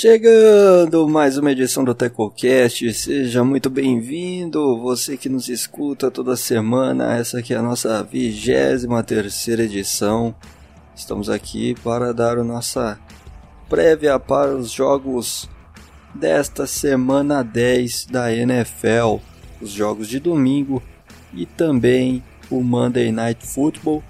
Chegando mais uma edição do TecoCast, seja muito bem-vindo, você que nos escuta toda semana, essa aqui é a nossa vigésima terceira edição. Estamos aqui para dar a nossa prévia para os jogos desta semana 10 da NFL, os jogos de domingo e também o Monday Night Football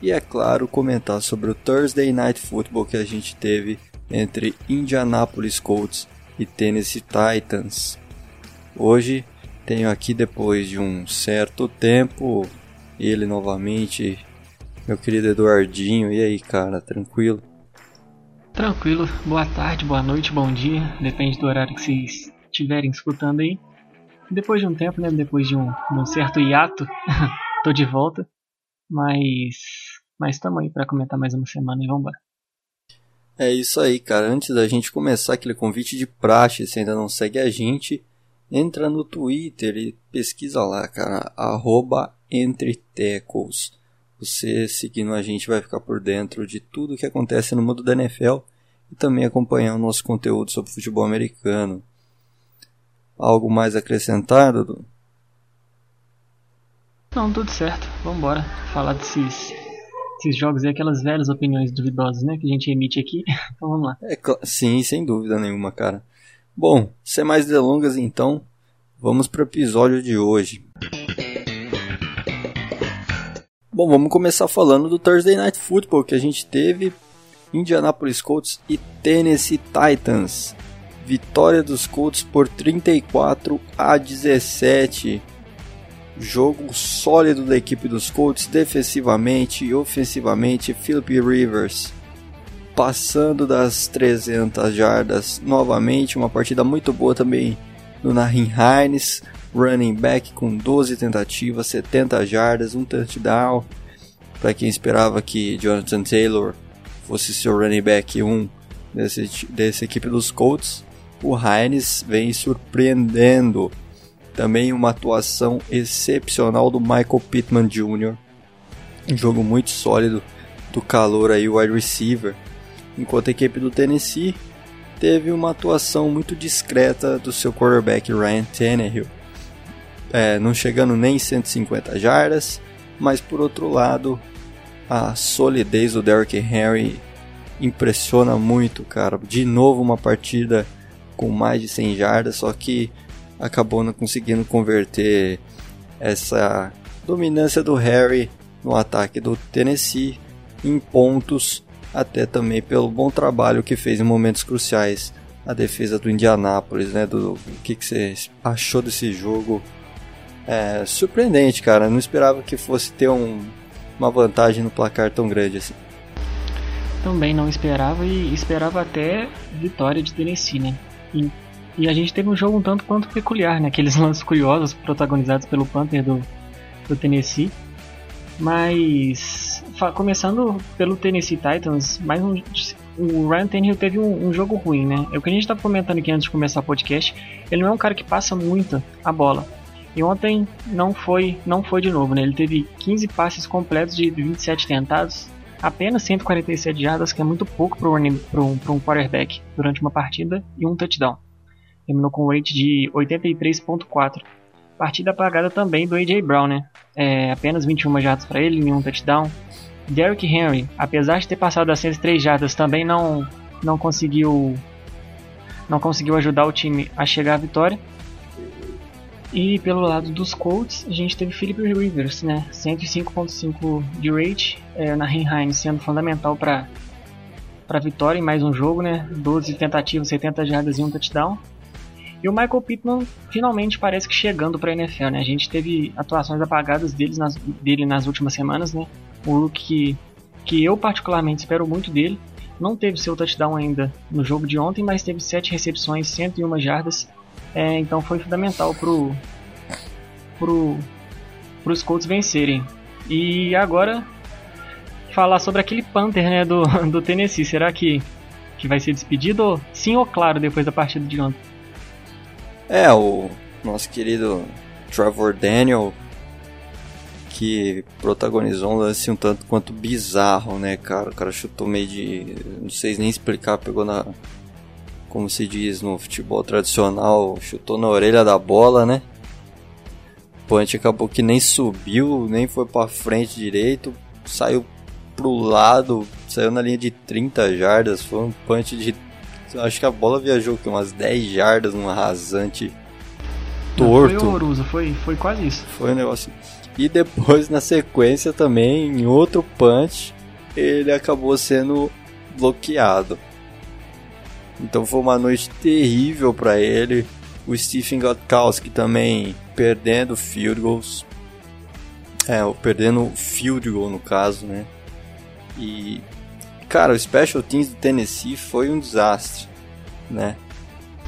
e é claro comentar sobre o Thursday Night Football que a gente teve entre Indianapolis Colts e Tennessee Titans. Hoje tenho aqui depois de um certo tempo ele novamente, meu querido Eduardinho. E aí, cara, tranquilo? Tranquilo. Boa tarde, boa noite, bom dia, depende do horário que vocês estiverem escutando aí. Depois de um tempo, né, depois de um, de um certo hiato, tô de volta. Mas mas estamos aí para comentar mais uma semana e vamos embora. É isso aí, cara. Antes da gente começar aquele convite de praxe, se ainda não segue a gente, entra no Twitter e pesquisa lá, cara, arroba entretecos. Você seguindo a gente vai ficar por dentro de tudo que acontece no mundo da NFL e também acompanhar o nosso conteúdo sobre futebol americano. Algo mais acrescentado? Não, tudo certo. Vamos embora falar desses esses jogos e aquelas velhas opiniões duvidosas, né, que a gente emite aqui. então vamos lá. É, sim, sem dúvida nenhuma, cara. Bom, sem mais delongas então, vamos para o episódio de hoje. Bom, vamos começar falando do Thursday Night Football que a gente teve Indianapolis Colts e Tennessee Titans. Vitória dos Colts por 34 a 17. Jogo sólido da equipe dos Colts, defensivamente e ofensivamente. Philip Rivers passando das 300 jardas novamente. Uma partida muito boa também do Nahin Hines, running back com 12 tentativas, 70 jardas, um touchdown. Para quem esperava que Jonathan Taylor fosse seu running back 1 desse, dessa equipe dos Colts, o Hines vem surpreendendo também uma atuação excepcional do Michael Pittman Jr. Um jogo muito sólido do calor aí, wide receiver. Enquanto a equipe do Tennessee teve uma atuação muito discreta do seu quarterback Ryan Tannehill. É, não chegando nem 150 jardas, mas por outro lado, a solidez do Derrick Henry impressiona muito, cara. De novo uma partida com mais de 100 jardas, só que acabou não conseguindo converter essa dominância do Harry no ataque do Tennessee em pontos, até também pelo bom trabalho que fez em momentos cruciais a defesa do Indianápolis, né? Do, o que, que você achou desse jogo? É surpreendente, cara. Não esperava que fosse ter um, uma vantagem no placar tão grande assim. Também não esperava e esperava até vitória de Tennessee, né? E a gente teve um jogo um tanto quanto peculiar, né? Aqueles lances curiosos protagonizados pelo Panther do, do Tennessee. Mas, começando pelo Tennessee Titans, mais um, o Ryan Tannehill teve um, um, jogo ruim, né? É o que a gente estava comentando aqui antes de começar o podcast. Ele não é um cara que passa muito a bola. E ontem não foi, não foi de novo, né? Ele teve 15 passes completos de 27 tentados, apenas 147 jardas, que é muito pouco para um, um quarterback durante uma partida, e um touchdown terminou com um rate de 83.4. Partida apagada também do A.J. Brown, né? É, apenas 21 jardas para ele, nenhum touchdown. Derrick Henry, apesar de ter passado das 103 jardas, também não, não conseguiu não conseguiu ajudar o time a chegar à vitória. E pelo lado dos Colts, a gente teve Philip Rivers, né? 105.5 de rate, é, na Heinz sendo fundamental para para vitória em mais um jogo, né? 12 tentativas, 70 jardas e um touchdown. E o Michael Pittman finalmente parece que chegando para a NFL, né? A gente teve atuações apagadas deles nas, dele nas últimas semanas, né? O rookie que, que eu particularmente espero muito dele. Não teve seu touchdown ainda no jogo de ontem, mas teve 7 recepções, 101 jardas. É, então foi fundamental pro, pro, pros Colts vencerem. E agora falar sobre aquele Panther né, do, do Tennessee. Será que, que vai ser despedido? Sim ou claro depois da partida de ontem? É, o nosso querido Trevor Daniel, que protagonizou um lance um tanto quanto bizarro, né, cara? O cara chutou meio de. Não sei nem explicar, pegou na. como se diz no futebol tradicional, chutou na orelha da bola, né? O punch acabou que nem subiu, nem foi para frente direito, saiu pro lado, saiu na linha de 30 jardas, foi um punch de acho que a bola viajou com umas 10 jardas num rasante torto. Foi horroroso, foi, foi quase isso. Foi um negócio. E depois na sequência também, em outro punch, ele acabou sendo bloqueado. Então foi uma noite terrível para ele. O Stephen Gostkowski também perdendo field goals. É, perdendo field goal no caso, né? E cara, o Special Teams do Tennessee foi um desastre, né?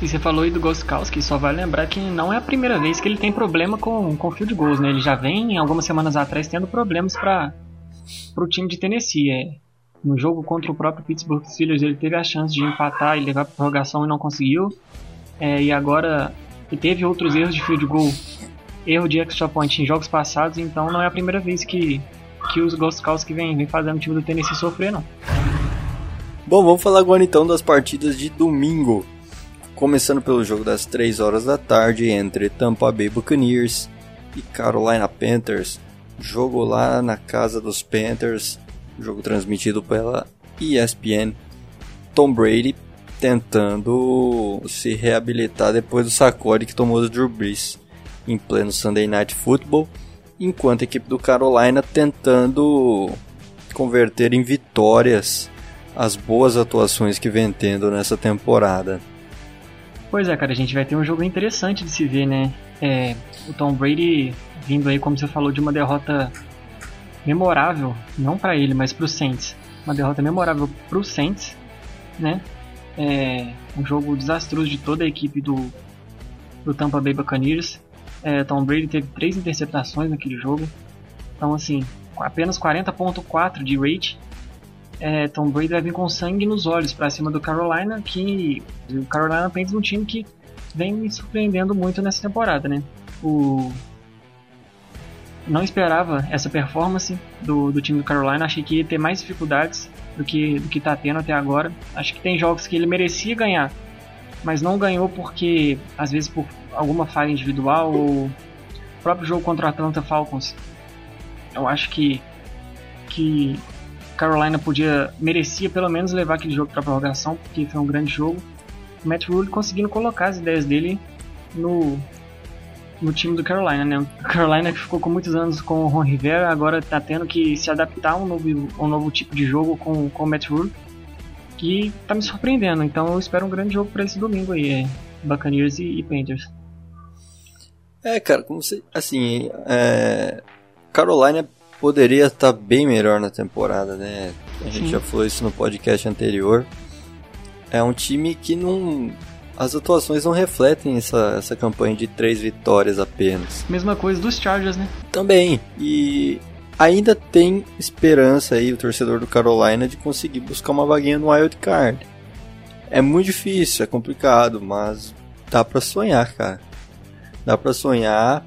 E você falou aí do Gostkowski, só vai lembrar que não é a primeira vez que ele tem problema com, com field goals, né? Ele já vem, algumas semanas atrás, tendo problemas para o time de Tennessee. É, no jogo contra o próprio Pittsburgh Steelers, ele teve a chance de empatar e levar para prorrogação e não conseguiu. É, e agora ele teve outros erros de field goal, erro de extra point em jogos passados, então não é a primeira vez que, que os Gostkowski vem, vem fazendo o time do Tennessee sofrer, não. Bom, vamos falar agora então das partidas de domingo. Começando pelo jogo das 3 horas da tarde entre Tampa Bay Buccaneers e Carolina Panthers. Jogo lá na casa dos Panthers, jogo transmitido pela ESPN. Tom Brady tentando se reabilitar depois do sacode que tomou do Drew Brees em pleno Sunday Night Football, enquanto a equipe do Carolina tentando converter em vitórias as boas atuações que vem tendo nessa temporada. Pois é, cara, a gente vai ter um jogo interessante de se ver, né? É, o Tom Brady vindo aí, como você falou, de uma derrota memorável, não para ele, mas para os Saints. Uma derrota memorável para os Saints, né? É, um jogo desastroso de toda a equipe do, do Tampa Bay Buccaneers. É, Tom Brady teve três interceptações naquele jogo. Então, assim, apenas 40.4 de rate é, Tom Brady vai vir com sangue nos olhos para cima do Carolina, que o Carolina Panthers é um time que vem me surpreendendo muito nessa temporada, né? O não esperava essa performance do, do time do Carolina, achei que ia ter mais dificuldades do que do que tá tendo até agora. Acho que tem jogos que ele merecia ganhar, mas não ganhou porque às vezes por alguma falha individual ou próprio jogo contra o Atlanta Falcons. Eu acho que que Carolina podia merecia pelo menos levar aquele jogo para prorrogação, porque foi um grande jogo. O Matt Rule conseguindo colocar as ideias dele no no time do Carolina, né? O Carolina que ficou com muitos anos com o Ron Rivera, agora está tendo que se adaptar a um novo, um novo tipo de jogo com, com o Matt Rule, que está me surpreendendo. Então eu espero um grande jogo para esse domingo aí, é Buccaneers e, e Panthers. É, cara, como você, assim, é, Carolina poderia estar tá bem melhor na temporada, né? A gente Sim. já falou isso no podcast anterior. É um time que não. As atuações não refletem essa, essa campanha de três vitórias apenas. Mesma coisa dos Chargers, né? Também. E ainda tem esperança aí o torcedor do Carolina de conseguir buscar uma vaguinha no wild card. É muito difícil, é complicado, mas dá para sonhar, cara. Dá para sonhar.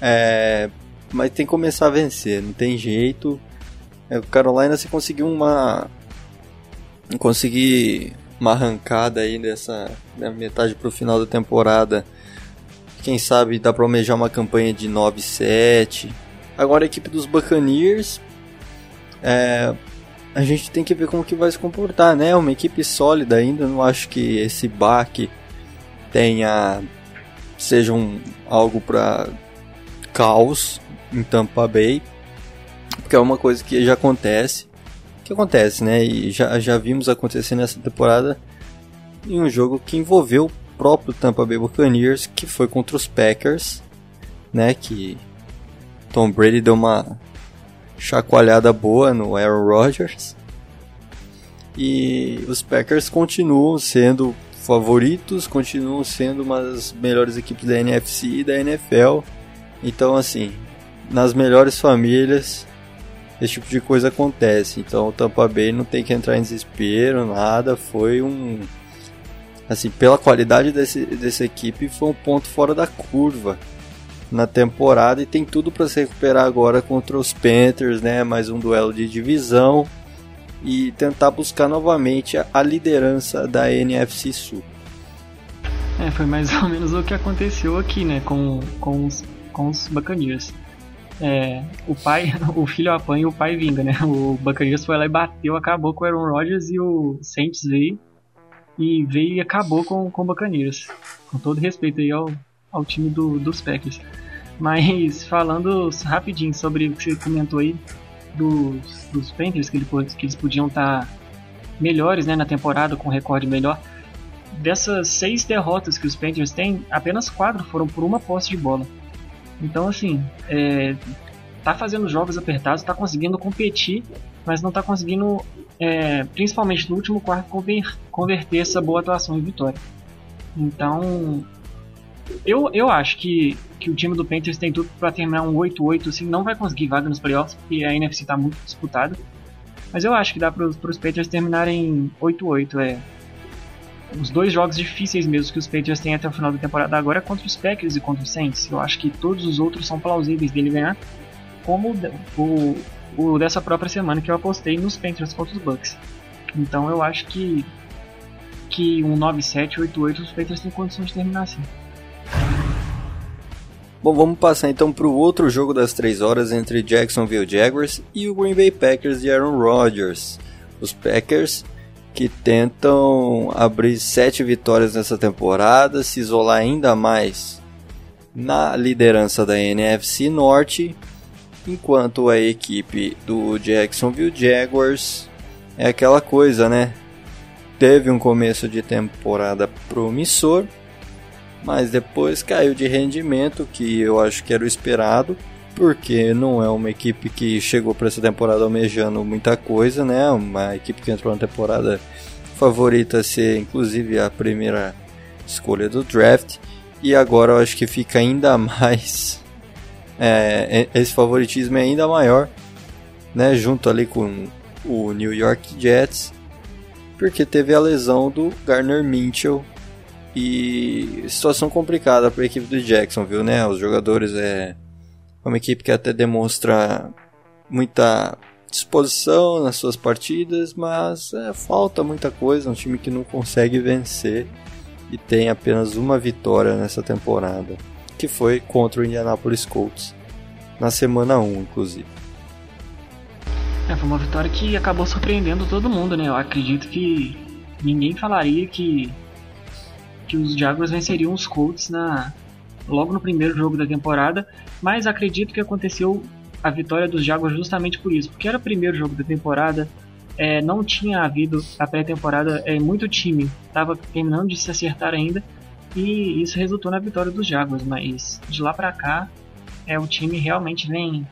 É, mas tem que começar a vencer, não tem jeito. É, o Carolina se conseguiu uma conseguir uma arrancada aí dessa né, metade pro final da temporada. Quem sabe dá para almejar uma campanha de 9-7. Agora a equipe dos Buccaneers é, a gente tem que ver como que vai se comportar, né? Uma equipe sólida ainda, não acho que esse baque tenha seja um, algo para caos em Tampa Bay, que é uma coisa que já acontece, que acontece, né? E já, já vimos acontecer nessa temporada em um jogo que envolveu o próprio Tampa Bay Buccaneers, que foi contra os Packers, né? Que Tom Brady deu uma chacoalhada boa no Aaron Rodgers. E os Packers continuam sendo favoritos, continuam sendo uma das melhores equipes da NFC e da NFL. Então, assim, nas melhores famílias esse tipo de coisa acontece. Então o Tampa Bay não tem que entrar em desespero, nada. Foi um. Assim, pela qualidade desse, dessa equipe, foi um ponto fora da curva na temporada e tem tudo para se recuperar agora contra os Panthers, né? Mais um duelo de divisão. e tentar buscar novamente a liderança da NFC Sul. É, foi mais ou menos o que aconteceu aqui, né, com, com, os, com os Buccaneers. É, o pai, o filho apanha e o pai vinga, né? O Buccaneers foi lá e bateu, acabou com o Aaron Rodgers e o Saints veio e veio e acabou com, com o Buccaneers. Com todo respeito aí ao, ao time do, dos Packers. Mas falando rapidinho sobre o que você comentou aí dos, dos Panthers, que, ele, que eles podiam estar tá melhores né, na temporada, com um recorde melhor. Dessas seis derrotas que os Panthers têm, apenas quatro foram por uma posse de bola. Então, assim, é, tá fazendo jogos apertados, tá conseguindo competir, mas não tá conseguindo, é, principalmente no último quarto, conver, converter essa boa atuação em vitória. Então, eu, eu acho que, que o time do Panthers tem tudo para terminar um 8-8, assim, não vai conseguir vaga nos playoffs, porque a NFC tá muito disputada. Mas eu acho que dá para os Panthers terminarem 8-8, é os dois jogos difíceis mesmo que os Patriots têm até o final da temporada agora é contra os Packers e contra os Saints. Eu acho que todos os outros são plausíveis dele ganhar, como o, o dessa própria semana que eu apostei nos Panthers contra os Bucks. Então eu acho que que um 9-7, 8-8 os Patriots têm condições de terminar assim. Bom, vamos passar então para o outro jogo das 3 horas entre Jacksonville Jaguars e o Green Bay Packers de Aaron Rodgers. Os Packers que tentam abrir sete vitórias nessa temporada, se isolar ainda mais na liderança da NFC Norte, enquanto a equipe do Jacksonville Jaguars é aquela coisa, né? Teve um começo de temporada promissor, mas depois caiu de rendimento, que eu acho que era o esperado, porque não é uma equipe que chegou para essa temporada almejando muita coisa, né? Uma equipe que entrou na temporada favorita a ser inclusive a primeira escolha do draft e agora eu acho que fica ainda mais é, esse favoritismo é ainda maior, né? Junto ali com o New York Jets, porque teve a lesão do Garner Mitchell e situação complicada para a equipe do Jacksonville, né? Os jogadores é uma equipe que até demonstra muita disposição nas suas partidas, mas é, falta muita coisa. É um time que não consegue vencer e tem apenas uma vitória nessa temporada, que foi contra o Indianapolis Colts na semana 1, inclusive. É, foi uma vitória que acabou surpreendendo todo mundo, né? Eu acredito que ninguém falaria que que os Jaguars venceriam os Colts na logo no primeiro jogo da temporada, mas acredito que aconteceu a vitória dos Jaguars justamente por isso, porque era o primeiro jogo da temporada, é, não tinha havido a pré-temporada, é muito time, estava terminando de se acertar ainda, e isso resultou na vitória dos Jaguars, mas de lá para cá, é o time realmente vem,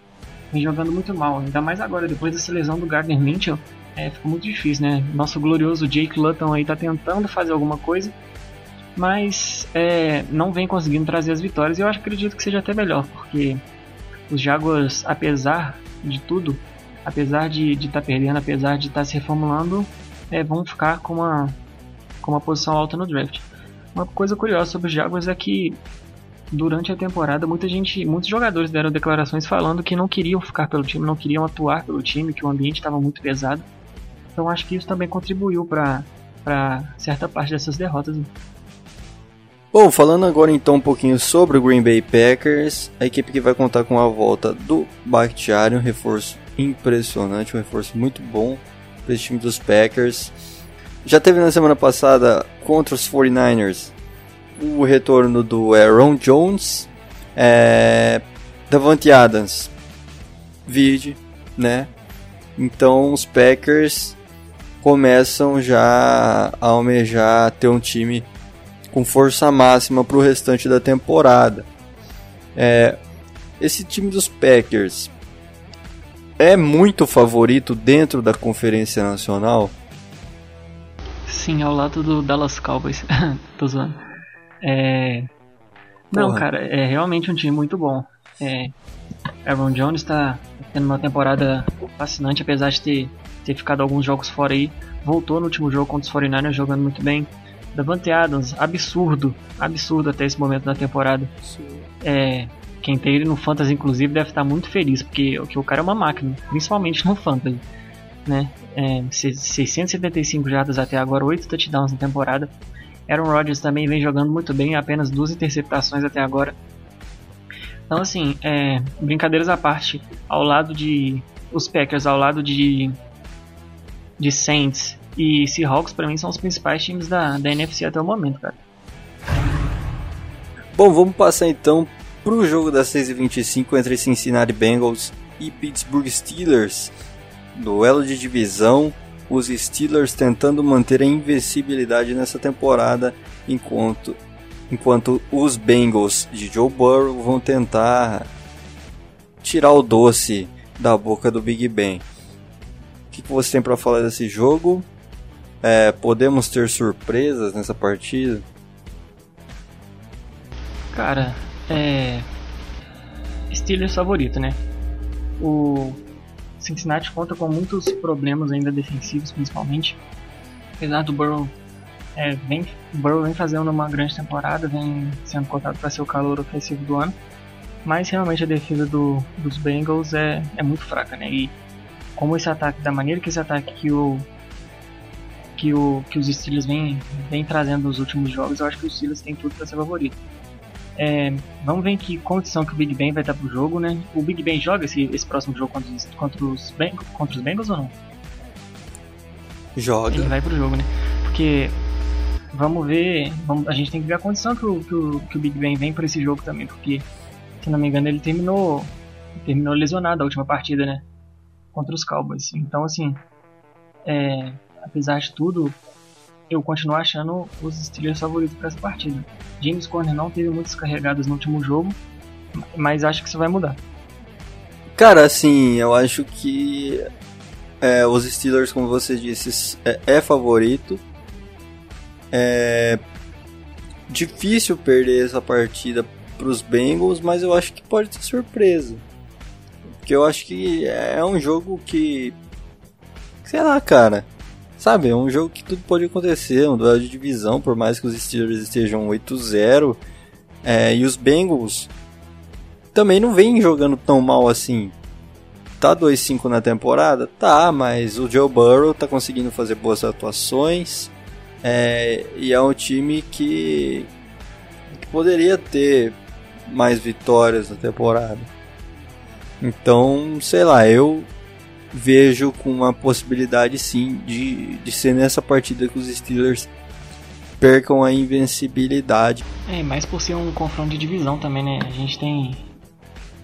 vem jogando muito mal, ainda mais agora, depois da lesão do Gardner Mitchell, é, ficou muito difícil, né? Nosso glorioso Jake Luton aí tá tentando fazer alguma coisa, mas é, não vem conseguindo trazer as vitórias. E eu acho, acredito que seja até melhor, porque os Jaguars, apesar de tudo, apesar de estar tá perdendo, apesar de estar tá se reformulando, é, vão ficar com uma, com uma posição alta no draft. Uma coisa curiosa sobre os Jaguars é que durante a temporada muita gente, muitos jogadores deram declarações falando que não queriam ficar pelo time, não queriam atuar pelo time, que o ambiente estava muito pesado. Então acho que isso também contribuiu para certa parte dessas derrotas. Bom, falando agora então um pouquinho sobre o Green Bay Packers, a equipe que vai contar com a volta do Bakhtiari, um reforço impressionante, um reforço muito bom para esse time dos Packers. Já teve na semana passada contra os 49ers o retorno do Aaron Jones, é, Davante Adams, vide, né? Então os Packers começam já a almejar ter um time com força máxima para o restante da temporada. É, esse time dos Packers é muito favorito dentro da Conferência Nacional? Sim, ao lado do Dallas Cowboys. Tô zoando. É... Não, cara, é realmente um time muito bom. É... Aaron Jones está tendo uma temporada fascinante, apesar de ter, ter ficado alguns jogos fora aí. Voltou no último jogo contra os 49ers jogando muito bem. Davante Adams, absurdo, absurdo até esse momento da temporada. É, quem tem ele no Fantasy, inclusive, deve estar muito feliz, porque, porque o cara é uma máquina, principalmente no Fantasy. né? É, 675 jardas até agora, 8 touchdowns na temporada. Aaron Rodgers também vem jogando muito bem, apenas duas interceptações até agora. Então, assim, é, brincadeiras à parte, ao lado de os Packers, ao lado de, de Saints e Seahawks, para mim, são os principais times da, da NFC até o momento, cara. Bom, vamos passar então para o jogo das 6h25 entre Cincinnati Bengals e Pittsburgh Steelers. Duelo de divisão, os Steelers tentando manter a invencibilidade nessa temporada, enquanto, enquanto os Bengals de Joe Burrow vão tentar tirar o doce da boca do Big Ben. Que, que você tem para falar desse jogo? É, podemos ter surpresas nessa partida? Cara, é. Steelers favorito, né? O Cincinnati conta com muitos problemas ainda defensivos, principalmente. Apesar do Burrow, é, vem, Burrow vem fazendo uma grande temporada, vem sendo cotado para ser o calor ofensivo do ano. Mas realmente a defesa do, dos Bengals é, é muito fraca, né? E como esse ataque, da maneira que esse ataque que o que, o, que os Steelers vem, vem trazendo nos últimos jogos, eu acho que os Steelers têm tudo para ser favorito. É, vamos ver em que condição que o Big Ben vai estar pro jogo, né? O Big Ben joga esse, esse próximo jogo contra os, contra os, Bengals, contra os Bengals ou não? Joga. Ele vai pro jogo, né? Porque vamos ver, vamos, a gente tem que ver a condição que o, que o, que o Big Ben vem para esse jogo também, porque se não me engano ele terminou terminou lesionado a última partida, né? Contra os Cowboys. Então assim, é, apesar de tudo, eu continuo achando os Steelers favoritos para essa partida. James Conner não teve muitas carregadas no último jogo, mas acho que isso vai mudar. Cara, assim, eu acho que é, os Steelers, como você disse, é, é favorito. É difícil perder essa partida para os Bengals, mas eu acho que pode ser surpresa. Porque eu acho que é um jogo que. Sei lá, cara. Sabe, é um jogo que tudo pode acontecer, um duelo de divisão, por mais que os Steelers estejam 8-0. É, e os Bengals também não vêm jogando tão mal assim. Tá 2-5 na temporada? Tá, mas o Joe Burrow tá conseguindo fazer boas atuações. É, e é um time que, que poderia ter mais vitórias na temporada. Então, sei lá, eu vejo com uma possibilidade sim de, de ser nessa partida que os Steelers percam a invencibilidade. É, mais por ser um confronto de divisão também, né? A gente tem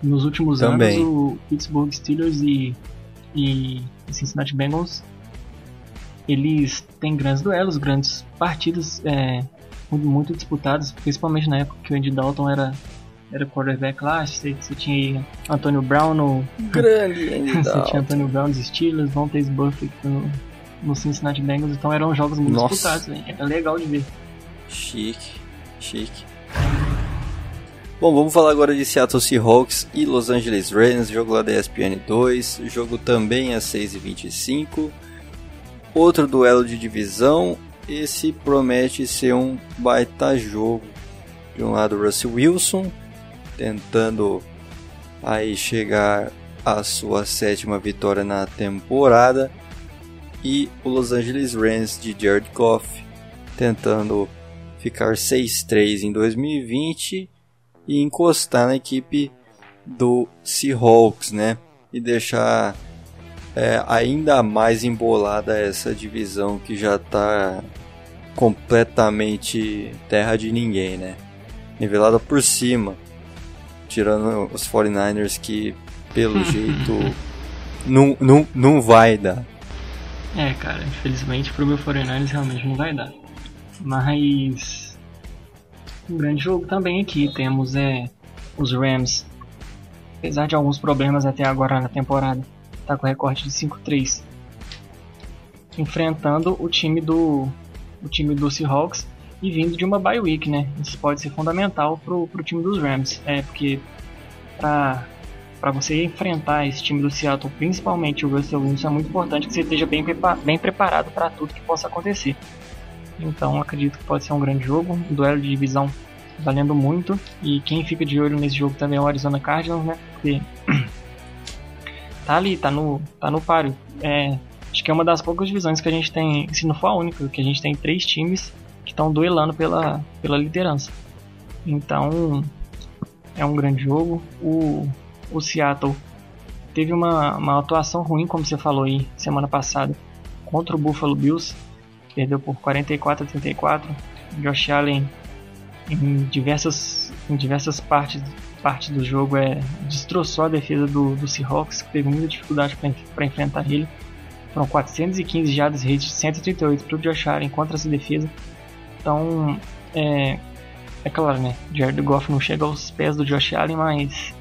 nos últimos também. anos o Pittsburgh Steelers e, e Cincinnati Bengals eles têm grandes duelos, grandes partidas é, muito, muito disputadas, principalmente na época que o Andy Dalton era era quarterback lá, você, você tinha Antônio Brown no. Grande Você tinha Antônio Brown nos Steelers, Vontaze Buffett no, no Cincinnati Bengals, então eram jogos muito Nossa. disputados, hein? era legal de ver. Chique, chique. Bom, vamos falar agora de Seattle Seahawks e Los Angeles Rams, jogo lá da ESPN 2, jogo também às 6h25. Outro duelo de divisão, esse promete ser um baita jogo. De um lado, Russell Wilson, tentando aí chegar à sua sétima vitória na temporada e o Los Angeles Rams de Jared Goff tentando ficar 6-3 em 2020 e encostar na equipe do Seahawks, né? E deixar é, ainda mais embolada essa divisão que já está completamente terra de ninguém, né? Nivelada por cima tirando os 49ers que pelo jeito não, não, não vai dar. É, cara, infelizmente pro meu 49ers realmente não vai dar. Mas um grande jogo também aqui temos é os Rams. Apesar de alguns problemas até agora na temporada, tá com recorde de 5-3. Enfrentando o time do o time do Seahawks e vindo de uma bye week, né? Isso pode ser fundamental pro, pro time dos Rams, é porque para para você enfrentar esse time do Seattle, principalmente o Russell Wilson, é muito importante que você esteja bem, bem preparado para tudo que possa acontecer. Então acredito que pode ser um grande jogo, um duelo de divisão valendo muito. E quem fica de olho nesse jogo também é o Arizona Cardinals, né? Porque tá ali, tá no, tá no páreo. É, Acho que é uma das poucas divisões que a gente tem, se não for a única, que a gente tem três times que estão duelando pela, pela liderança. Então, é um grande jogo. O, o Seattle teve uma, uma atuação ruim, como você falou aí semana passada, contra o Buffalo Bills. Perdeu por 44 a 34. Josh Allen em diversas, em diversas partes, partes do jogo é, destroçou a defesa do, do Seahawks, que teve muita dificuldade para enfrentar ele. Foram 415 jardas rate, 138 para o Josh Allen contra essa defesa. Então, é, é claro, né? Jared Goff não chega aos pés do Josh Allen, mas,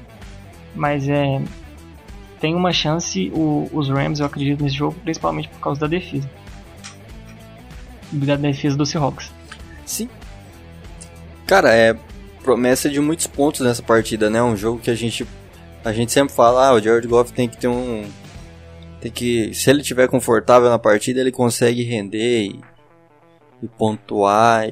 mas é, tem uma chance o, os Rams, eu acredito, nesse jogo, principalmente por causa da defesa. Da defesa do Seahawks. Sim. Cara, é promessa de muitos pontos nessa partida, né? Um jogo que a gente a gente sempre fala, ah, o Jared Goff tem que ter um tem que se ele tiver confortável na partida, ele consegue render e, e pontuar.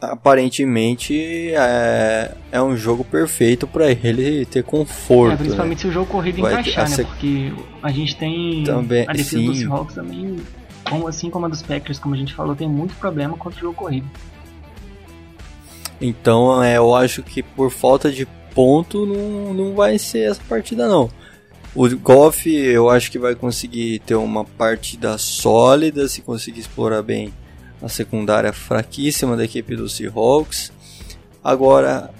aparentemente é, é um jogo perfeito para ele ter conforto. É, principalmente né? se o jogo corrido Vai encaixar, né? Porque a gente tem também, a defesa sim. dos Seahawks também, como, assim como a dos Packers, como a gente falou, tem muito problema contra o jogo corrido. Então é, eu acho que por falta de ponto não, não vai ser essa partida não. O Goff eu acho que vai conseguir ter uma partida sólida se conseguir explorar bem a secundária fraquíssima da equipe do Seahawks. Agora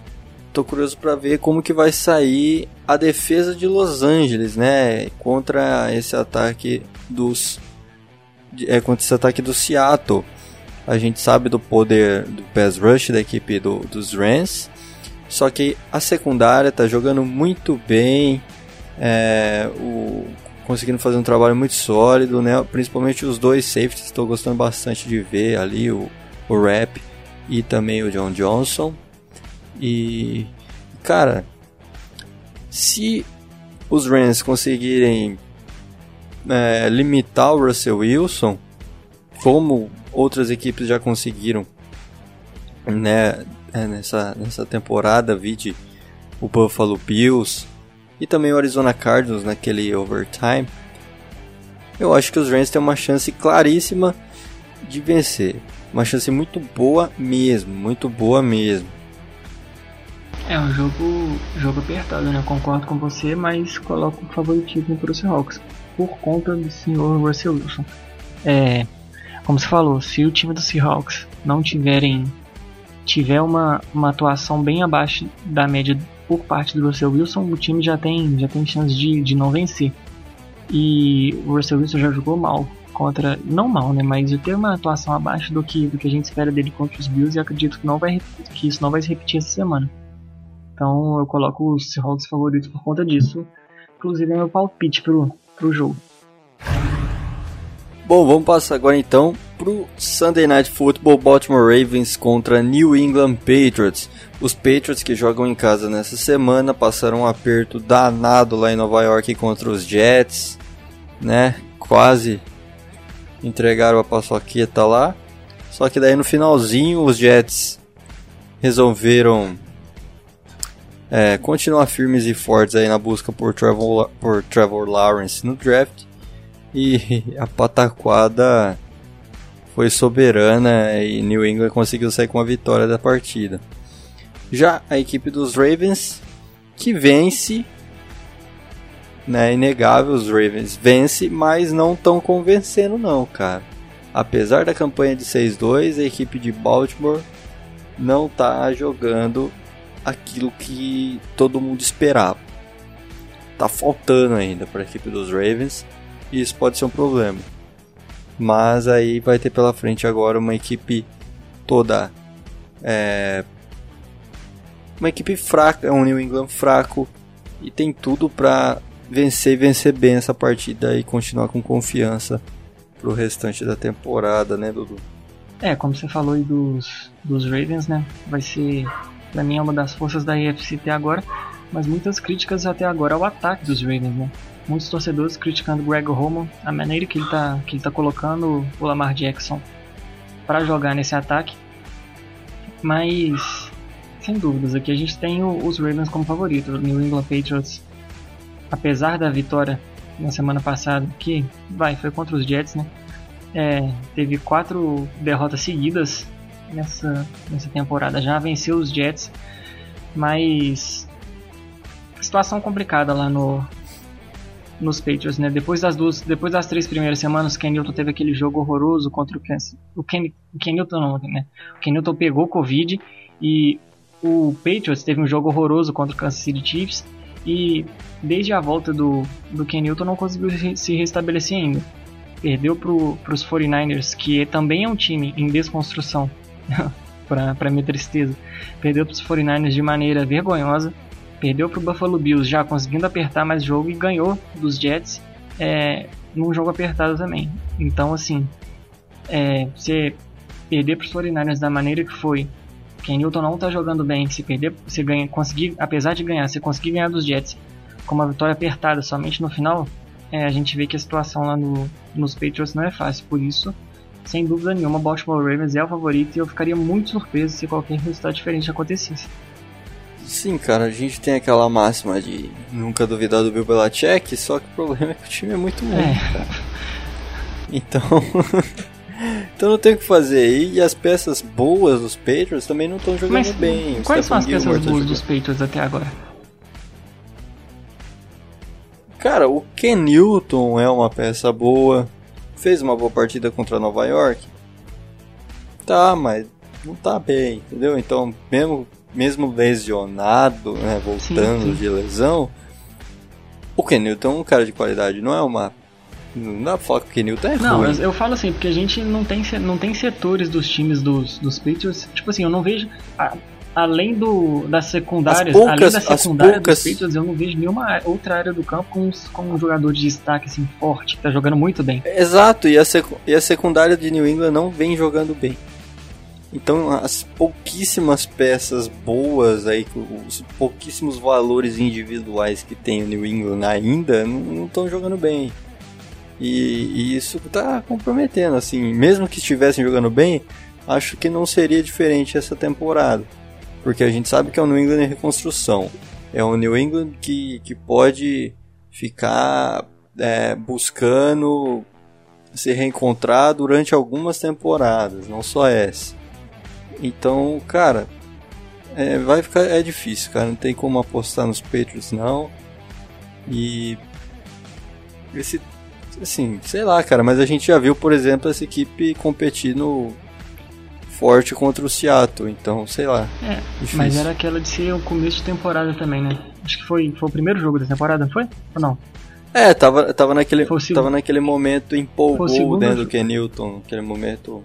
tô curioso para ver como que vai sair a defesa de Los Angeles, né, contra esse ataque dos é, contra esse ataque do Seattle. A gente sabe do poder do pass rush da equipe do, dos Rams. Só que a secundária está jogando muito bem. É, o, conseguindo fazer um trabalho muito sólido, né? Principalmente os dois safeties, estou gostando bastante de ver ali o, o Rap e também o John Johnson. E cara, se os Rams conseguirem é, limitar o Russell Wilson, como outras equipes já conseguiram né, é, nessa, nessa temporada, vide o Buffalo Bills e também o Arizona Cardinals naquele overtime. Eu acho que os Rams têm uma chance claríssima de vencer. Uma chance muito boa mesmo, muito boa mesmo. É um jogo, jogo apertado, né? Eu concordo com você, mas coloco o favoritismo para os Seahawks por conta do senhor Russell Wilson. É, como você falou, se o time do Seahawks não tiverem tiver uma, uma atuação bem abaixo da média por parte do Russell Wilson, o time já tem, já tem chance de, de não vencer. E o Russell Wilson já jogou mal contra. Não mal, né? Mas já teve uma atuação abaixo do que, do que a gente espera dele contra os Bills e acredito que, não vai, que isso não vai se repetir essa semana. Então eu coloco os Seahawks favoritos por conta disso. Inclusive é meu palpite pro, pro jogo. Bom, vamos passar agora então pro Sunday Night Football Baltimore Ravens contra New England Patriots. Os Patriots que jogam em casa nessa semana passaram um aperto danado lá em Nova York contra os Jets, né? Quase entregaram a paçoqueta lá. Só que daí no finalzinho os Jets resolveram é, continuar firmes e fortes aí na busca por Trevor, por Trevor Lawrence no draft e a pataquada foi soberana e New England conseguiu sair com a vitória da partida. Já a equipe dos Ravens, que vence, né, inegável, os Ravens vence, mas não tão convencendo não, cara. Apesar da campanha de 6-2, a equipe de Baltimore não tá jogando aquilo que todo mundo esperava. Tá faltando ainda para a equipe dos Ravens e isso pode ser um problema. Mas aí vai ter pela frente agora uma equipe toda. É, uma equipe fraca, um New England fraco e tem tudo para vencer e vencer bem essa partida e continuar com confiança pro restante da temporada, né, Dudu? É, como você falou aí dos, dos Ravens, né? Vai ser, pra mim, é uma das forças da AFC até agora, mas muitas críticas até agora ao ataque dos Ravens, né? Muitos torcedores criticando o Greg Roman, a maneira que ele está que ele tá colocando o Lamar Jackson para jogar nesse ataque. Mas, sem dúvidas, aqui a gente tem o, os Ravens como favorito. O New England Patriots, apesar da vitória na semana passada, que vai, foi contra os Jets, né? É, teve quatro derrotas seguidas nessa, nessa temporada. Já venceu os Jets, mas situação complicada lá no nos Patriots, né? Depois das duas, depois das três primeiras semanas, o Ken Newton teve aquele jogo horroroso contra o Kansas. O Ken, o Ken Newton não, né? O Ken Newton pegou Covid e o Patriots teve um jogo horroroso contra o Kansas City Chiefs e desde a volta do, do Ken Newton não conseguiu se restabelecer ainda. Perdeu para os 49ers, que também é um time em desconstrução, para minha tristeza. Perdeu para os 49ers de maneira vergonhosa Perdeu para o Buffalo Bills já conseguindo apertar mais jogo e ganhou dos Jets é, num jogo apertado também. Então, assim, é, você perder para os 49ers da maneira que foi, que Newton não está jogando bem, se perder, você ganha, conseguir, apesar de ganhar, você conseguir ganhar dos Jets com uma vitória apertada somente no final, é, a gente vê que a situação lá no, nos Patriots não é fácil. Por isso, sem dúvida nenhuma, Baltimore Ravens é o favorito e eu ficaria muito surpreso se qualquer resultado diferente acontecesse. Sim, cara, a gente tem aquela máxima de nunca duvidar do Bill Belichick, só que o problema é que o time é muito ruim, é. cara. Então. então não tem o que fazer. E as peças boas dos Patriots também não estão jogando Mas, bem. Quais são as peças boas dos Patriots até agora? Cara, o Ken Newton é uma peça boa. Fez uma boa partida contra Nova York. Tá, mas não tá bem, entendeu? Então, mesmo mesmo lesionado, né, voltando sim, sim. de lesão, o Kenilton é um cara de qualidade, não é uma. Não dá pra falar que o Kenilton é Não, ruim. eu, eu falo assim, porque a gente não tem, não tem setores dos times dos, dos Patriots. Tipo assim, eu não vejo. A, além do, das secundárias, poucas, além da secundária poucas... dos Patriots, eu não vejo nenhuma outra área do campo com, com um jogador de destaque assim, forte, que tá jogando muito bem. Exato, e a, sec, e a secundária de New England não vem jogando bem. Então, as pouquíssimas peças boas aí, os pouquíssimos valores individuais que tem o New England ainda, não estão jogando bem. E, e isso está comprometendo, assim, mesmo que estivessem jogando bem, acho que não seria diferente essa temporada. Porque a gente sabe que é o New England em reconstrução. É um New England que, que pode ficar é, buscando se reencontrar durante algumas temporadas, não só essa. Então, cara, é, vai ficar é difícil, cara. Não tem como apostar nos Patriots não. E esse assim, sei lá, cara, mas a gente já viu, por exemplo, essa equipe competindo forte contra o Seattle, então, sei lá. É, difícil. mas era aquela de ser o começo de temporada também, né? Acho que foi, foi o primeiro jogo da temporada, não foi? Ou não? É, tava, tava, naquele, tava naquele momento empolgou dentro do Kenilton, aquele momento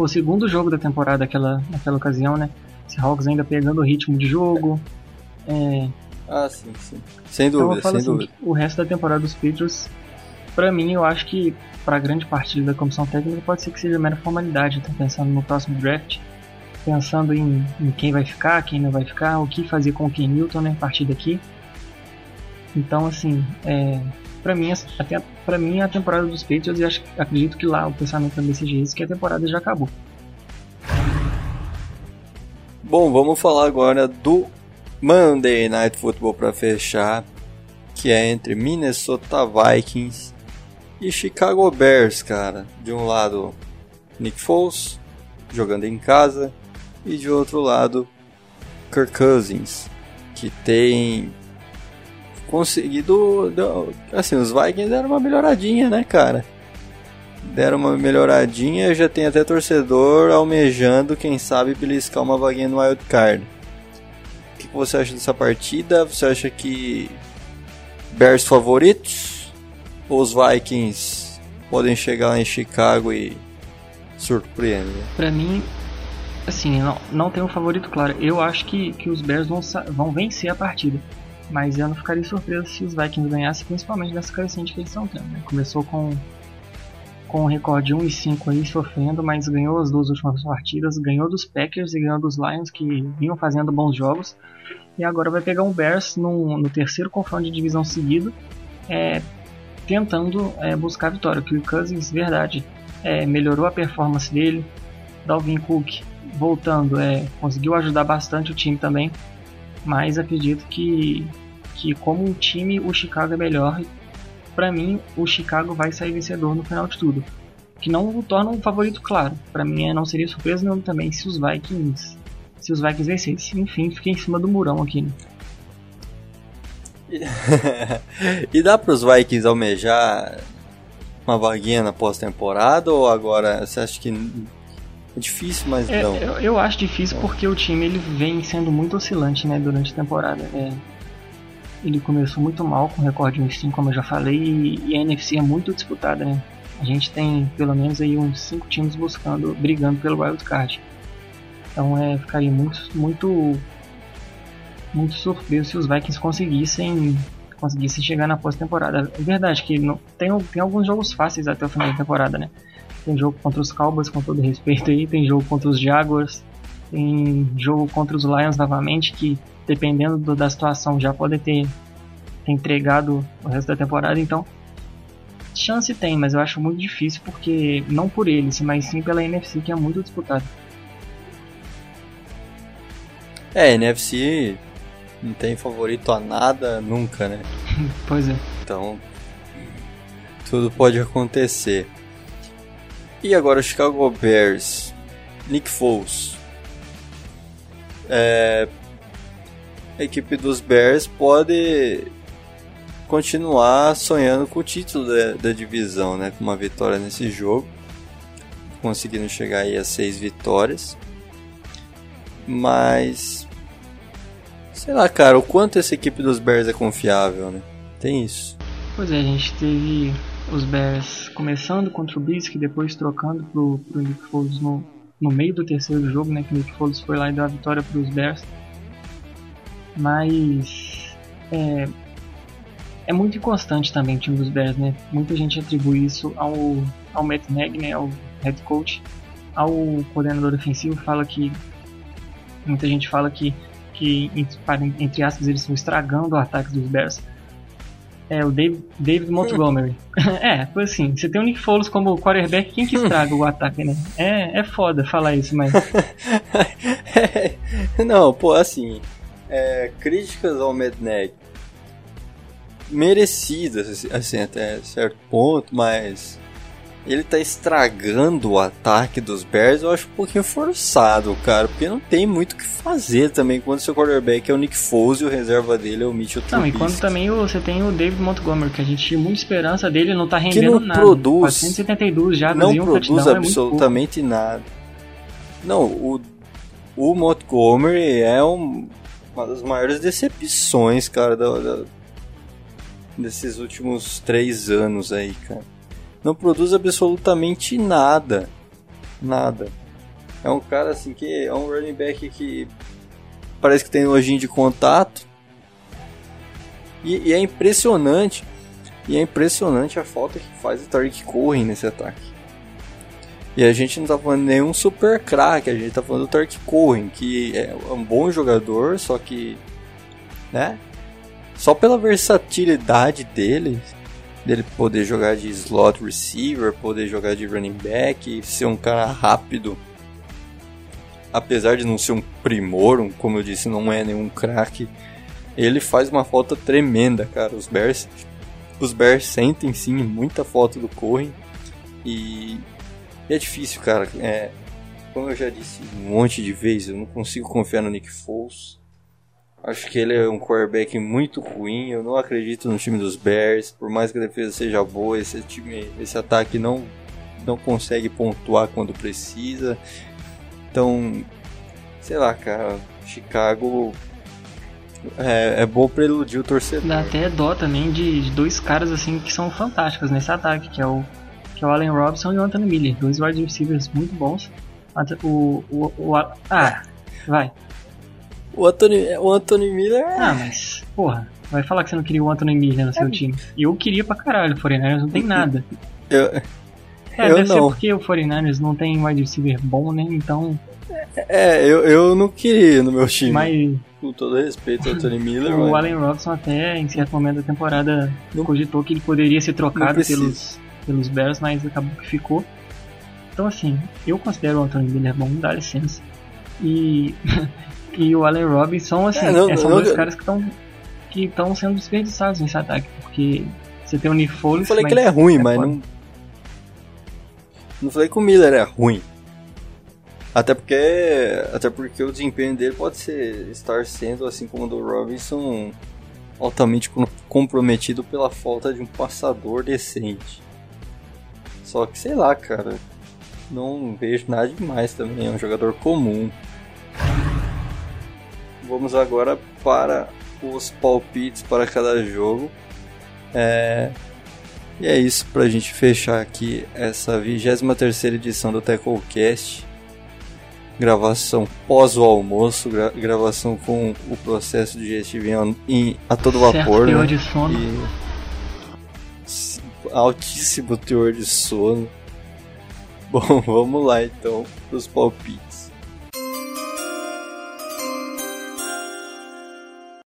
foi o segundo jogo da temporada naquela, naquela ocasião, né? Seahawks ainda pegando o ritmo de jogo. É... Ah, sim, sim. Sem dúvida, então eu falo sem assim, dúvida. O resto da temporada dos Patriots, pra mim, eu acho que para grande parte da comissão técnica pode ser que seja mera formalidade. Tá pensando no próximo draft, pensando em, em, quem vai ficar, quem não vai ficar, o que fazer com o Ken Newton, né? A partir daqui. Então, assim, é, para mim, até para mim a temporada dos Patriots, e acho, acredito que lá o pensamento também seja esse, que a temporada já acabou. Bom, vamos falar agora do Monday Night Football para fechar, que é entre Minnesota Vikings e Chicago Bears, cara. De um lado, Nick Foles jogando em casa e de outro lado, Kirk Cousins, que tem conseguido. Assim, os Vikings deram uma melhoradinha, né, cara? Deram uma melhoradinha, já tem até torcedor almejando, quem sabe, beliscar uma vaguinha no Wild Card. O que você acha dessa partida? Você acha que Bears favoritos? Ou os Vikings podem chegar lá em Chicago e surpreender? Pra mim, assim, não, não tem um favorito claro. Eu acho que, que os Bears vão, vão vencer a partida. Mas eu não ficaria surpreso se os Vikings ganhassem, principalmente dessa crescente que eles estão tendo. Né? Começou com, com um recorde 1 e 5 aí sofrendo, mas ganhou as duas últimas partidas, ganhou dos Packers e ganhou dos Lions que vinham fazendo bons jogos. E agora vai pegar um Bears no, no terceiro confronto de divisão seguido, é, tentando é, buscar a vitória. Que o Cousins, verdade, é, melhorou a performance dele. Dalvin Cook voltando, é, conseguiu ajudar bastante o time também mas acredito que que como um time o Chicago é melhor. Para mim, o Chicago vai sair vencedor no final de tudo. Que não o torna um favorito claro. Para mim, não seria surpresa não também se os Vikings se os Vikings vencessem. Enfim, fiquei em cima do murão aqui. Né? e dá para os Vikings almejar uma vaguinha na pós-temporada ou agora você acha que é difícil, mas é, não? Eu, eu, acho difícil porque o time ele vem sendo muito oscilante né, durante a temporada. É, ele começou muito mal com o recorde 1 como eu já falei, e, a NFC é muito disputada. Né? A gente tem pelo menos aí uns 5 times buscando, brigando pelo wild card. Então é, ficaria muito, muito, muito surpreso se os Vikings conseguissem conseguissem chegar na pós-temporada. É verdade que não, tem, tem alguns jogos fáceis até o final da temporada, né? Tem jogo contra os Cowboys, com todo respeito aí, tem jogo contra os Jaguars, tem jogo contra os Lions novamente, que dependendo do, da situação já pode ter, ter entregado o resto da temporada, então chance tem, mas eu acho muito difícil porque não por eles, mas sim pela NFC que é muito disputada. É, NFC não tem favorito a nada nunca, né? pois é. Então, tudo pode acontecer. E agora o Chicago Bears, Nick Foles. É, a equipe dos Bears pode continuar sonhando com o título da, da divisão, né? Com uma vitória nesse jogo, conseguindo chegar aí a seis vitórias. Mas Sei lá, cara, o quanto essa equipe dos Bears é confiável, né? Tem isso. Pois é, a gente teve os Bears começando contra o Bisque, depois trocando pro, pro Nick Foles no, no meio do terceiro jogo, né? Que o Nick Foles foi lá e deu a vitória pros Bears. Mas é, é muito inconstante também o time dos Bears, né? Muita gente atribui isso ao, ao Matt Nagy, né? Ao head coach. Ao coordenador ofensivo fala que muita gente fala que que, entre aspas, eles estão estragando o ataque dos Bears. É o Dave, David Montgomery. é, foi assim, você tem o Nick Foles como quarterback, quem que estraga o ataque, né? É, é foda falar isso, mas... Não, pô, assim, é, críticas ao Mad merecidas, assim, até certo ponto, mas ele tá estragando o ataque dos Bears, eu acho um pouquinho forçado, cara, porque não tem muito o que fazer também quando seu quarterback é o Nick Foles e o reserva dele é o Mitchell Trubisky. Não, e quando também você tem o David Montgomery, que a gente tinha muita esperança dele, não tá rendendo que não nada. Produz, 472 já não um produz é absolutamente é nada. Não, o, o Montgomery é um, uma das maiores decepções, cara, da, da, desses últimos três anos aí, cara não produz absolutamente nada. Nada. É um cara assim que é um running back que parece que tem nojinho de contato. E, e, é impressionante. E é impressionante a falta que faz o Tariq Cohen nesse ataque. E a gente não tá falando nenhum super craque, a gente tá falando do Tariq Cohen, que é um bom jogador, só que. né? Só pela versatilidade dele, dele poder jogar de slot receiver, poder jogar de running back, ser um cara rápido. Apesar de não ser um primor, um, como eu disse, não é nenhum craque, ele faz uma falta tremenda, cara. Os Bears, os Bears sentem sim muita falta do Corrin e é difícil, cara. É, como eu já disse um monte de vezes, eu não consigo confiar no Nick Foles. Acho que ele é um quarterback muito ruim. Eu não acredito no time dos Bears. Por mais que a defesa seja boa, esse time, esse ataque não não consegue pontuar quando precisa. Então, sei lá, cara, Chicago é, é bom pra iludir o torcedor. Dá até dó também de, de, dois caras assim que são fantásticos nesse ataque, que é o, que é o Allen Robinson e o Anthony Miller. Dois wide receivers muito bons. O, o, o, ah, vai. O Anthony, o Anthony Miller. É- ah, mas, porra, vai falar que você não queria o Anthony Miller no seu é. time. Eu queria pra caralho, o 49ers não tem nada. Eu. É, eu deve não. ser porque o 49ers não tem wide receiver bom, né? Então. É, eu, eu não queria no meu time. Mas. Com todo respeito ao Anthony Miller. o mas... Allen Robinson até em certo momento da temporada não, cogitou que ele poderia ser trocado pelos, pelos Bears, mas acabou que ficou. Então assim, eu considero o Anthony Miller bom, dá licença. E e o Allen Robinson, assim, é, não, é, são não, dois não, caras que estão que estão sendo desperdiçados nesse ataque, porque você tem o Nick Foles, Eu falei que ele é ruim, mas foda. não. Não falei que o Miller é ruim. Até porque. Até porque o desempenho dele pode ser estar sendo, assim como o do Robinson, altamente com- comprometido pela falta de um passador decente. Só que sei lá, cara. Não vejo nada demais também, é um jogador comum. Vamos agora para os palpites para cada jogo. É, e é isso pra gente fechar aqui essa 23 edição do Tacklecast. Gravação pós o almoço, gra- gravação com o processo digestivo em, em- a todo Certo vapor. teor né? de sono. E altíssimo teor de sono. Bom, vamos lá então pros palpites.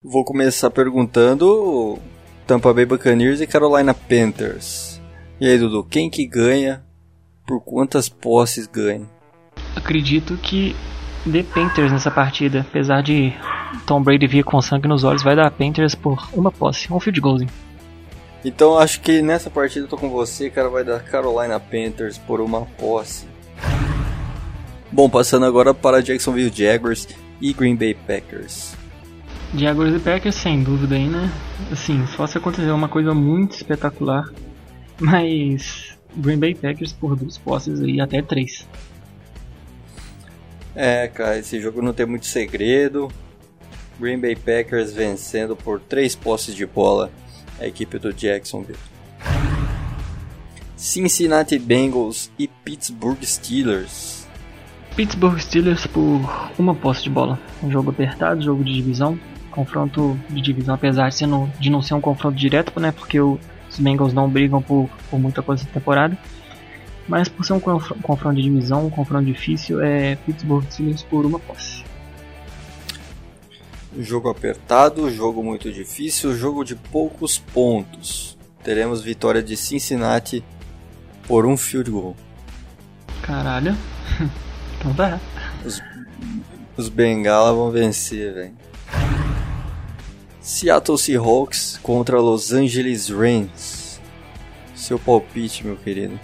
Vou começar perguntando Tampa Bay Buccaneers e Carolina Panthers. E aí, Dudu, quem que ganha? Por quantas posses ganha? Acredito que dê Panthers nessa partida, apesar de Tom Brady vir com sangue nos olhos, vai dar Panthers por uma posse, um field goalzinho. Então acho que nessa partida eu tô com você, cara, vai dar Carolina Panthers por uma posse. Bom, passando agora para Jacksonville Jaguars e Green Bay Packers. Jaguars e Packers, sem dúvida aí, né? Assim, só se acontecer uma coisa muito espetacular. Mas Green Bay Packers por duas posses aí, até três. É, cara, esse jogo não tem muito segredo. Green Bay Packers vencendo por três posses de bola a equipe do Jacksonville. Cincinnati Bengals e Pittsburgh Steelers. Pittsburgh Steelers por uma posse de bola. Um jogo apertado, jogo de divisão. Confronto de divisão, apesar de, não ser um confronto direto, né? Porque os Bengals não brigam por, por muita coisa essa temporada. Mas por ser um conf- confronto de divisão, um confronto difícil, é Pittsburgh Steelers por uma posse. Jogo apertado, jogo muito difícil, jogo de poucos pontos. Teremos vitória de Cincinnati por um field goal. Caralho. então tá. Os Bengala vão vencer, velho. Seattle Seahawks contra Los Angeles Rams. Seu palpite, meu querido.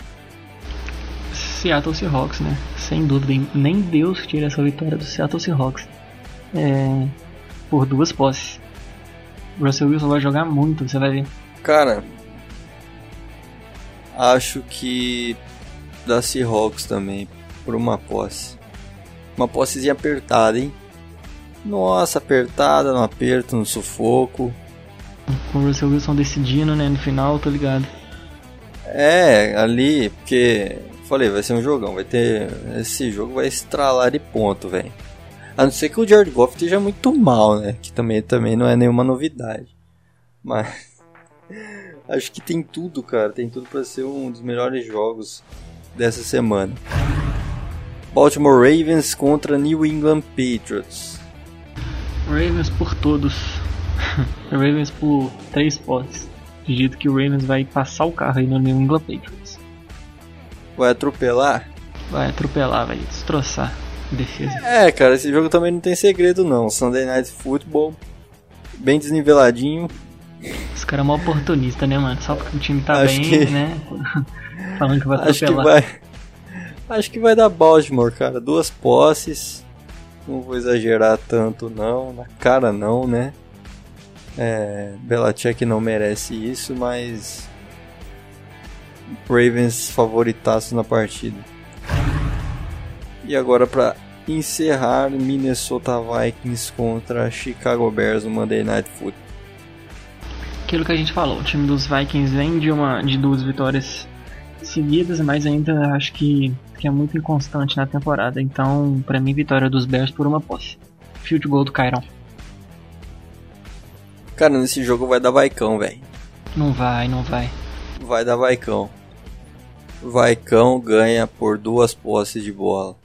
Seattle Seahawks, né? Sem dúvida, nem Deus tira essa vitória do Seattle Seahawks. É, por duas posses. Russell Wilson vai jogar muito, você vai ver. Cara, acho que da Seahawks também, por uma posse. Uma possezinha apertada, hein? Nossa, apertada, no aperto, no sufoco. Com o Russell Wilson decidindo, né? No final, tô ligado. É, ali, porque falei, vai ser um jogão, vai ter esse jogo vai estralar de ponto, velho. A não ser que o Jared Goff esteja muito mal, né? Que também também não é nenhuma novidade. Mas acho que tem tudo, cara, tem tudo para ser um dos melhores jogos dessa semana. Baltimore Ravens contra New England Patriots. Ravens por todos. Ravens por três posses. Acredito que o Ravens vai passar o carro aí no New England Patriots. Vai atropelar? Vai atropelar, vai destroçar defesa. É, cara, esse jogo também não tem segredo não. Sunday Night Football, bem desniveladinho. Os caras é mó oportunista, né, mano? Só porque o time tá Acho bem, que- né? Falando que vai Acho que atropelar. vai. Acho que vai dar Baltimore, cara. Duas posses. Não vou exagerar tanto, não. Na cara, não, né? É, Belichick não merece isso, mas. Ravens favoritaço na partida. E agora, pra encerrar, Minnesota Vikings contra Chicago Bears no Monday Night Football. Aquilo que a gente falou, o time dos Vikings vem de, uma, de duas vitórias seguidas, mas ainda acho que, que é muito inconstante na temporada. Então, pra mim, vitória dos Bears por uma posse. Field goal do Kyron. Cara, nesse jogo vai dar Vaicão, velho. Não vai, não vai. Vai dar Vaicão. Vaicão ganha por duas posses de bola.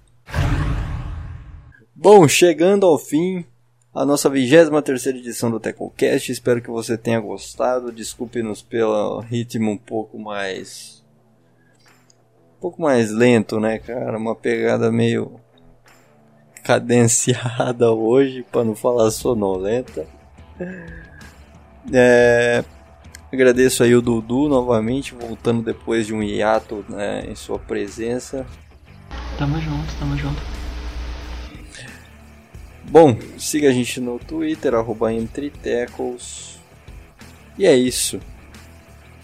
Bom, chegando ao fim, a nossa 23 edição do Tecocast. Espero que você tenha gostado. Desculpe-nos pelo ritmo um pouco mais. Um pouco mais lento, né, cara? Uma pegada meio cadenciada hoje, para não falar sonolenta. É, agradeço aí o Dudu novamente, voltando depois de um hiato né, em sua presença. Tamo junto, tamo junto. Bom, siga a gente no Twitter, arroba. E é isso.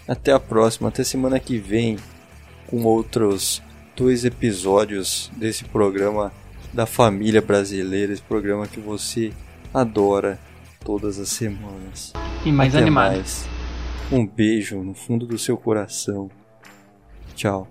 Até a próxima, até semana que vem, com outros dois episódios desse programa da família brasileira, esse programa que você adora todas as semanas. E mais Até animado. mais. Um beijo no fundo do seu coração. Tchau.